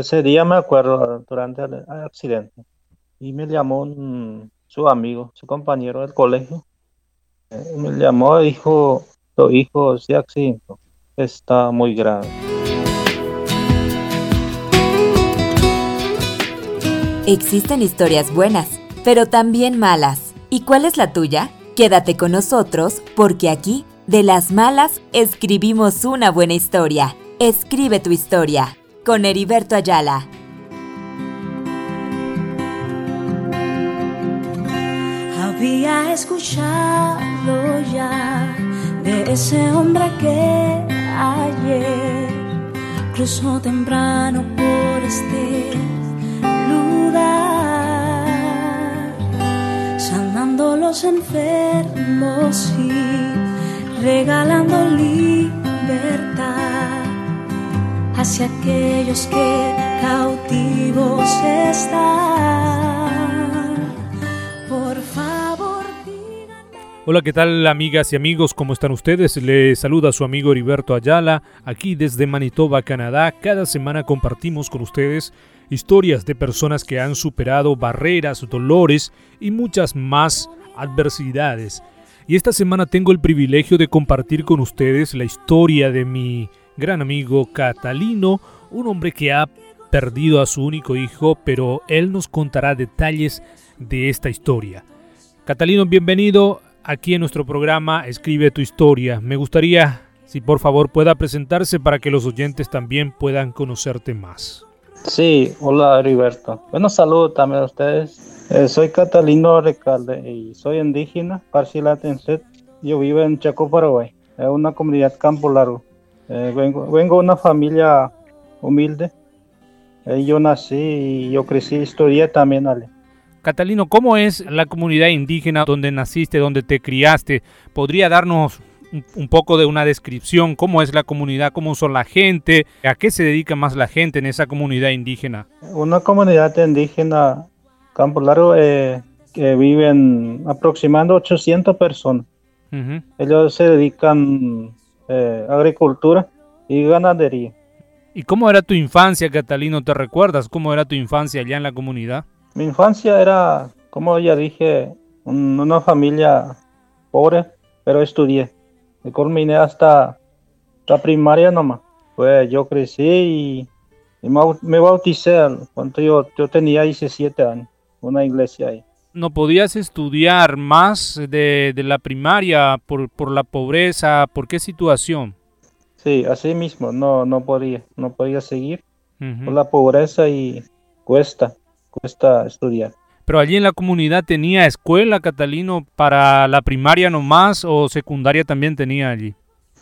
ese día me acuerdo durante el accidente y me llamó su amigo, su compañero del colegio. Eh, me llamó y dijo, tu hijo se accidentó, está muy grave. Existen historias buenas, pero también malas. ¿Y cuál es la tuya? Quédate con nosotros porque aquí, de las malas, escribimos una buena historia. Escribe tu historia con Heriberto Ayala. Había escuchado ya de ese hombre que ayer cruzó temprano por este lugar, sanando los enfermos y regalando libertad hacia aquellos que cautivos están. Por favor, Hola, ¿qué tal amigas y amigos? ¿Cómo están ustedes? Les saluda su amigo Heriberto Ayala, aquí desde Manitoba, Canadá. Cada semana compartimos con ustedes historias de personas que han superado barreras, dolores y muchas más adversidades. Y esta semana tengo el privilegio de compartir con ustedes la historia de mi gran amigo Catalino, un hombre que ha perdido a su único hijo, pero él nos contará detalles de esta historia. Catalino, bienvenido aquí en nuestro programa Escribe tu historia. Me gustaría, si por favor pueda presentarse para que los oyentes también puedan conocerte más. Sí, hola Heriberto. Bueno, saludo también a ustedes. Eh, soy Catalino Recalde y soy indígena, Parcilatense. Yo vivo en Chaco, Paraguay. Es una comunidad campo largo. Eh, vengo, vengo de una familia humilde. Eh, yo nací y yo crecí, estudié también, Ale. Catalino, ¿cómo es la comunidad indígena donde naciste, donde te criaste? ¿Podría darnos un, poco de una descripción? ¿Cómo es la comunidad? ¿Cómo son la gente? ¿A qué se dedica más la gente en esa comunidad indígena? Una comunidad indígena, Campo Largo, eh, que viven aproximadamente 800 personas. Ellos se dedican eh, agricultura y ganadería. ¿Y cómo era tu infancia, Catalino? ¿Te recuerdas cómo era tu infancia allá en la comunidad? Mi infancia era, como ya dije, una familia pobre, pero estudié. Me culminé hasta la primaria nomás. Pues yo crecí y, me bauticé cuando yo, yo tenía 17 años, una iglesia ahí no podías estudiar más de, la primaria por, por, la pobreza? ¿Por qué situación? Sí, así mismo, no, no podía, no podía seguir por la pobreza y cuesta, cuesta estudiar. Pero allí en la comunidad tenía escuela, Catalino, para la primaria nomás o secundaria también tenía allí.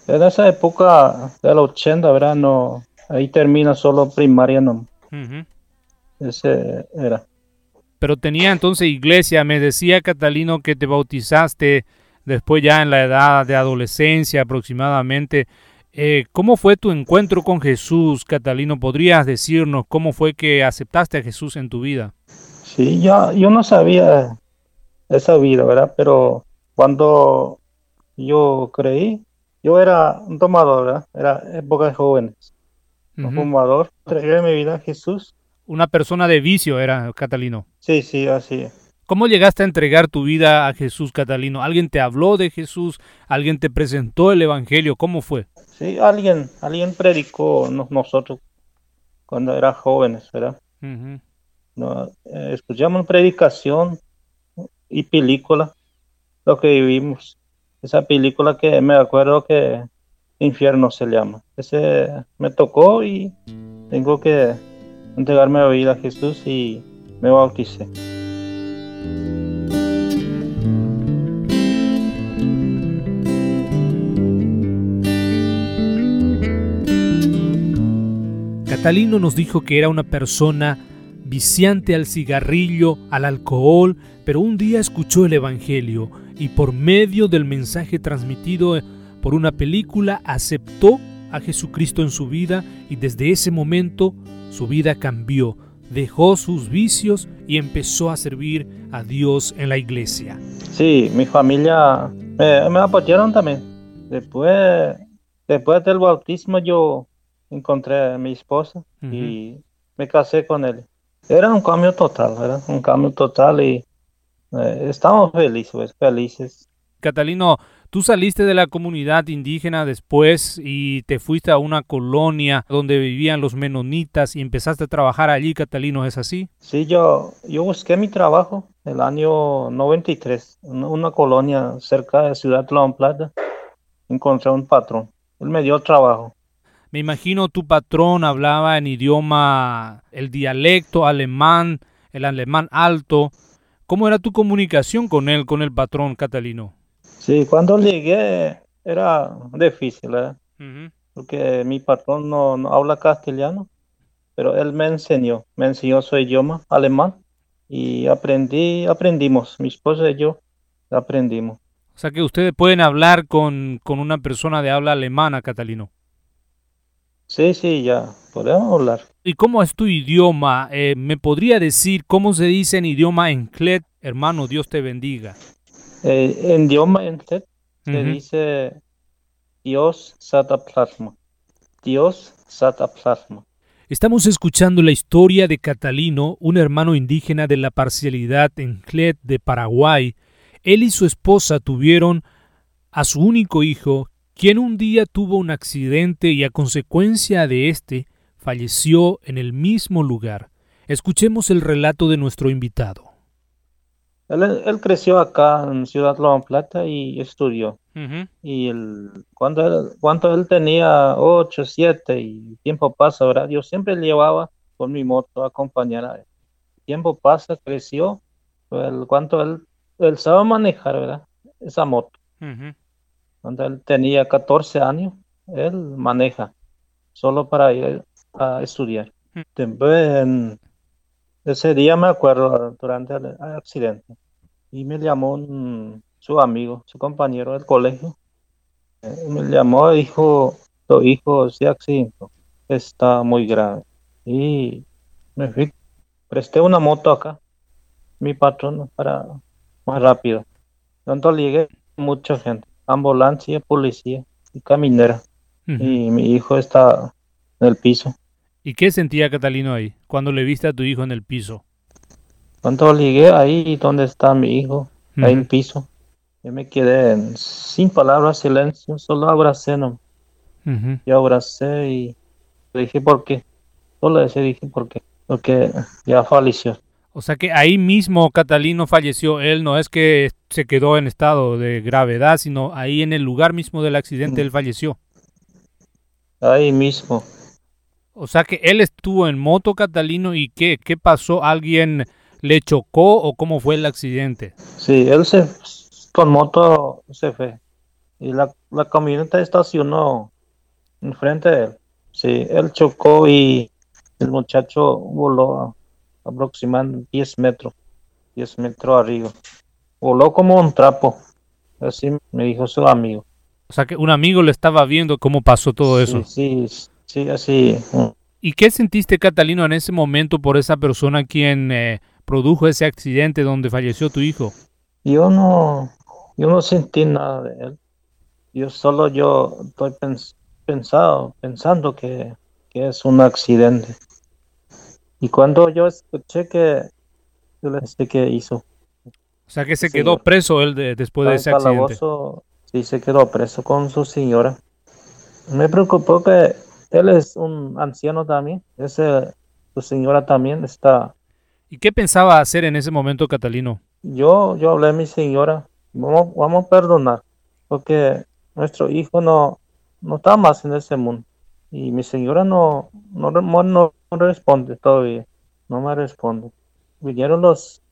En esa época de los 80, ¿verdad? No, ahí termina solo primaria no. Ese era. Pero tenía entonces iglesia, me decía Catalino que te bautizaste después ya en la edad de adolescencia aproximadamente. Eh, ¿Cómo fue tu encuentro con Jesús, Catalino? ¿Podrías decirnos cómo fue que aceptaste a Jesús en tu vida? Sí, yo, yo no sabía esa vida, ¿verdad? Pero cuando yo creí, yo era un tomador, ¿verdad? Era época de jóvenes, un fumador. Entregué mi vida a Jesús una persona de vicio era Catalino. Sí, sí, así ¿Cómo llegaste a entregar tu vida a Jesús, Catalino? ¿Alguien te habló de Jesús? ¿Alguien te presentó el Evangelio? ¿Cómo fue? Sí, alguien, alguien predicó nosotros cuando era jóvenes, ¿verdad? no, eh, escuchamos predicación y película, lo que vivimos. Esa película que me acuerdo que Infierno se llama. Ese me tocó y tengo que entregarme la vida a Jesús y me bauticé. Catalino nos dijo que era una persona viciante al cigarrillo, al alcohol, pero un día escuchó el Evangelio y por medio del mensaje transmitido por una película aceptó a Jesucristo en su vida y desde ese momento su vida cambió, dejó sus vicios y empezó a servir a Dios en la iglesia. Sí, mi familia me, apoyaron también. Después, después del bautismo yo encontré a mi esposa y me casé con él. Era un cambio total, era un cambio total y eh, estamos felices, felices. Catalino, tú saliste de la comunidad indígena después y te fuiste a una colonia donde vivían los menonitas y empezaste a trabajar allí, Catalino, ¿es así? Sí, yo, yo busqué mi trabajo el año 93, en una colonia cerca de Ciudad de Plata. Encontré un patrón, él me dio trabajo. Me imagino tu patrón hablaba en idioma, el dialecto alemán, el alemán alto. ¿Cómo era tu comunicación con él, con el patrón Catalino? Sí, cuando llegué era difícil, ¿eh? porque mi patrón no, habla castellano, pero él me enseñó, me enseñó su idioma alemán y aprendí, aprendimos, mi esposa y yo aprendimos. O sea que ustedes pueden hablar con, con una persona de habla alemana, Catalino. Sí, sí, ya, podemos hablar. ¿Y cómo es tu idioma? Eh, ¿Me podría decir cómo se dice en idioma enclet? Hermano, Dios te bendiga. Eh, en idioma enclet se dice Dios sataplasma. Dios sataplasma. Estamos escuchando la historia de Catalino, un hermano indígena de la parcialidad enclet de Paraguay. Él y su esposa tuvieron a su único hijo, quien un día tuvo un accidente y a consecuencia de este falleció en el mismo lugar. Escuchemos el relato de nuestro invitado. Él, creció acá en Ciudad Loma Plata y estudió. Y el, cuando, él, cuando él tenía 8, 7 y tiempo pasa, ¿verdad? Yo siempre le llevaba con mi moto a acompañar a él. Tiempo pasa, creció. El, cuando él, él sabe manejar, ¿verdad? Esa moto cuando él tenía 14 años, él maneja solo para ir a estudiar. Mm. Ese día me acuerdo durante el accidente y me llamó su amigo, su compañero del colegio. Eh, me llamó y dijo, tu hijo se accidentó, está muy grave. Y me fui, presté una moto acá, mi patrón, para más rápido. Cuando llegué, mucha gente ambulancia, policía y caminera. Y mi hijo está en el piso. ¿Y qué sentía Catalino ahí cuando le viste a tu hijo en el piso? Cuando llegué ahí donde está mi hijo, ahí en el piso, yo me quedé sin palabras, silencio, solo abracé, no. Yo abracé y le dije por qué. Solo le dije por qué. Porque ya falleció. O sea que ahí mismo Catalino falleció. Él no es que se quedó en estado de gravedad, sino ahí en el lugar mismo del accidente él falleció. Ahí mismo. O sea que él estuvo en moto, Catalino, ¿y qué? ¿Qué pasó? ¿Alguien le chocó o cómo fue el accidente? Sí, él se con moto se fue. Y la, la camioneta estacionó enfrente de él. Sí, él chocó y el muchacho voló aproximadamente 10 metros, 10 metros arriba. Voló como un trapo, así me dijo su amigo. O sea que un amigo le estaba viendo cómo pasó todo eso. Sí, sí, así. ¿Y qué sentiste, Catalino, en ese momento por esa persona quien eh, produjo ese accidente donde falleció tu hijo? Yo no, yo no sentí nada de él. Yo solo yo estoy pensado, pensando que, que es un accidente. Y cuando yo escuché que yo le dije que hizo. O sea que se quedó preso él después de ese accidente. Sí, se quedó preso con su señora. Me preocupó que él es un anciano también. Ese, su señora también está. ¿Y qué pensaba hacer en ese momento, Catalino? Yo, yo hablé a mi señora. Vamos, vamos a perdonar. Porque nuestro hijo no, no está más en ese mundo. Y mi señora no, no, no, responde todavía. No me responde. Vinieron los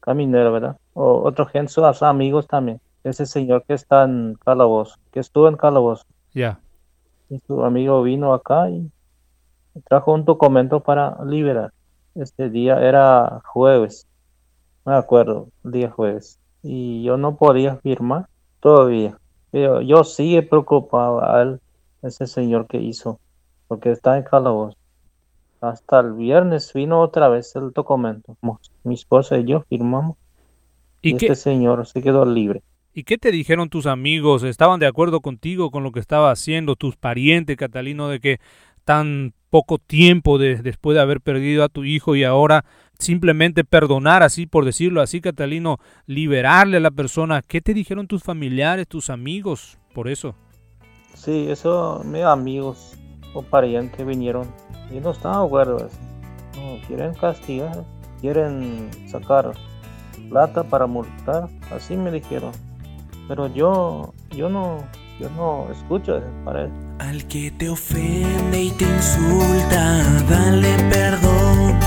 camineros, ¿verdad? O otro gente, sus amigos también. Ese señor que está en Calabozo, que estuvo en Calabozo. Ya. Y su amigo vino acá y trajo un documento para liberar. Este día era jueves. Me acuerdo, el día jueves. Y yo no podía firmar todavía. Pero yo sigue preocupado a él ese señor que hizo, porque está en calabozo. Hasta el viernes vino otra vez el documento. Mi esposa y yo firmamos. Y, este señor se quedó libre. ¿Y qué te dijeron tus amigos? ¿Estaban de acuerdo contigo con lo que estaba haciendo tus parientes, Catalino, de que tan poco tiempo después de haber perdido a tu hijo y ahora simplemente perdonar, así por decirlo así, Catalino, liberarle a la persona. ¿Qué te dijeron tus familiares, tus amigos por eso? Sí, eso mis amigos o parientes vinieron y no estaban de. No, quieren castigar, quieren sacar plata para multar, así me dijeron. Pero yo, yo no, yo no escucho para él. Al que te ofende y te insulta, dale perdón.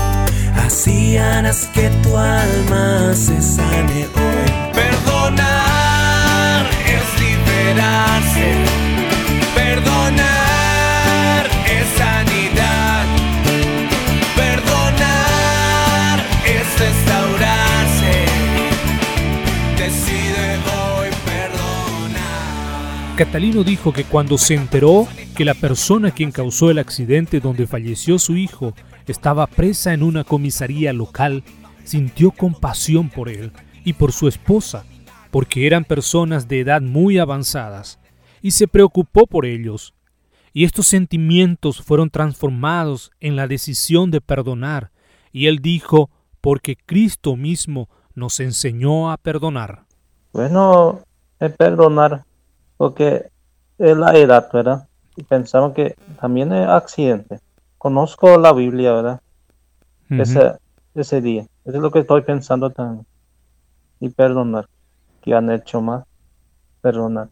Así harás que tu alma se sane hoy. Perdonar es liberarse. Catalino dijo que cuando se enteró que la persona quien causó el accidente donde falleció su hijo estaba presa en una comisaría local, sintió compasión por él y por su esposa, porque eran personas de edad muy avanzadas, y se preocupó por ellos. Y estos sentimientos fueron transformados en la decisión de perdonar, y él dijo, porque Cristo mismo nos enseñó a perdonar. Bueno, es perdonar, porque es la edad, ¿verdad? Y pensamos que también es accidente conozco la Biblia, ¿verdad? ese, ese día. Eso es lo que estoy pensando también. Y perdonar. Que han hecho más. Perdonar.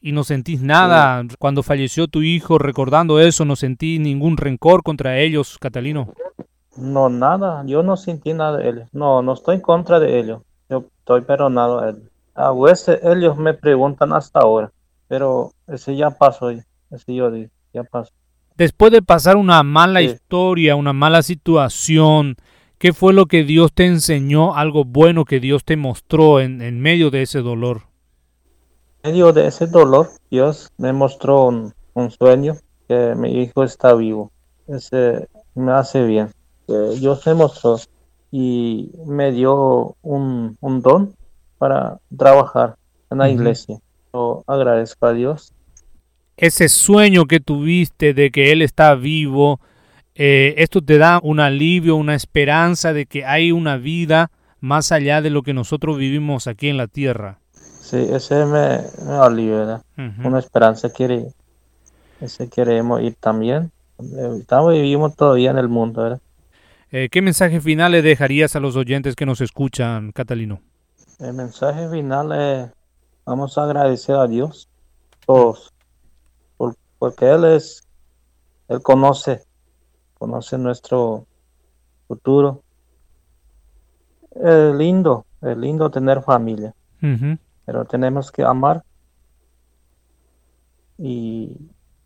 ¿Y no sentís nada cuando falleció tu hijo recordando eso? ¿No sentís ningún rencor contra ellos, Catalino? No, nada. Yo no sentí nada de ellos. No, no estoy en contra de ellos. Yo estoy perdonado a ellos. A veces ellos me preguntan hasta ahora. Pero ese ya pasó. Ese yo digo, ya pasó después de pasar una mala historia, una mala situación, ¿qué fue lo que Dios te enseñó, algo bueno que Dios te mostró en, medio de ese dolor? En medio de ese dolor, Dios me mostró un, sueño que mi hijo está vivo. Ese me hace bien. Dios me mostró y me dio un, don para trabajar en la iglesia. Yo agradezco a Dios ese sueño que tuviste de que Él está vivo, eh, esto te da un alivio, una esperanza de que hay una vida más allá de lo que nosotros vivimos aquí en la tierra. Sí, ese me, me alivia, una esperanza quiere, ese queremos ir también. Estamos vivimos todavía en el mundo, ¿verdad? Eh, ¿Qué mensaje final le dejarías a los oyentes que nos escuchan, Catalino? El mensaje final es, vamos a agradecer a Dios todos porque Él es, Él conoce, conoce nuestro futuro. Es lindo, es lindo tener familia, pero tenemos que amar y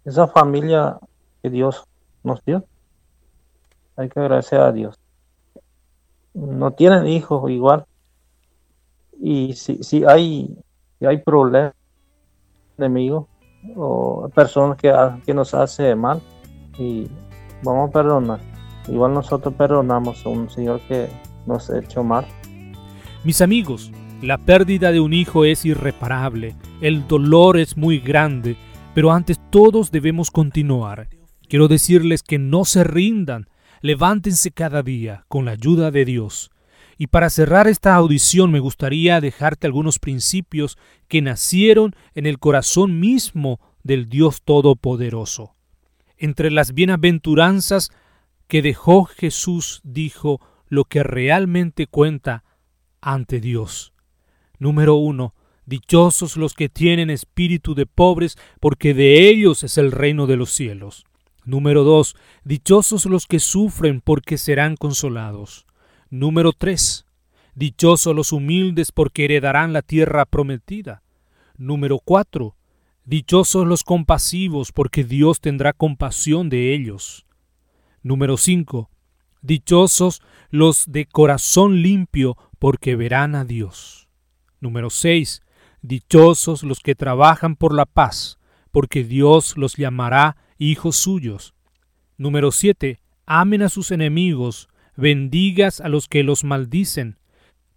esa familia que Dios nos dio, hay que agradecer a Dios. No tienen hijos igual y si, si hay hay problemas enemigos o personas que, que nos hace mal y vamos a perdonar. Igual nosotros perdonamos a un Señor que nos ha hecho mal. Mis amigos, la pérdida de un hijo es irreparable, el dolor es muy grande, pero antes todos debemos continuar. Quiero decirles que no se rindan, levántense cada día con la ayuda de Dios. Y para cerrar esta audición me gustaría dejarte algunos principios que nacieron en el corazón mismo del Dios Todopoderoso. Entre las bienaventuranzas que dejó Jesús dijo lo que realmente cuenta ante Dios. Número uno, dichosos los que tienen espíritu de pobres, porque de ellos es el reino de los cielos. Número dos, dichosos los que sufren, porque serán consolados. Número 3. Dichosos los humildes porque heredarán la tierra prometida. Número 4. Dichosos los compasivos porque Dios tendrá compasión de ellos. Número 5. Dichosos los de corazón limpio porque verán a Dios. Número 6. Dichosos los que trabajan por la paz porque Dios los llamará hijos suyos. Número 7. Amen a sus enemigos, bendigas a los que los maldicen.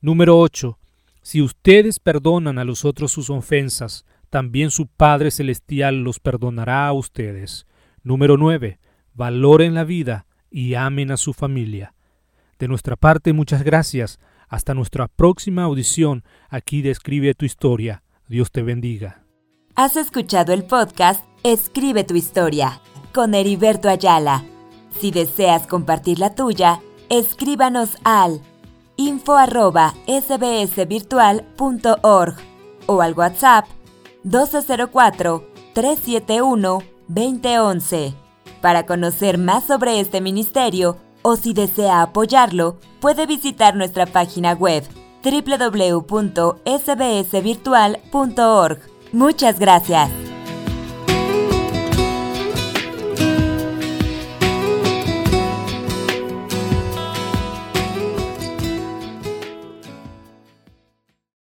Número 8. Si ustedes perdonan a los otros sus ofensas, también su Padre Celestial los perdonará a ustedes. Número 9. valoren la vida y amen a su familia. De nuestra parte, muchas gracias. Hasta nuestra próxima audición. Aquí describe tu historia. Dios te bendiga. Has escuchado el podcast Escribe tu historia con Heriberto Ayala. Si deseas compartir la tuya, escríbanos al info sbsvirtual.org o al WhatsApp 1204-371-2011. Para conocer más sobre este ministerio o si desea apoyarlo, puede visitar nuestra página web www.sbsvirtual.org. Muchas gracias.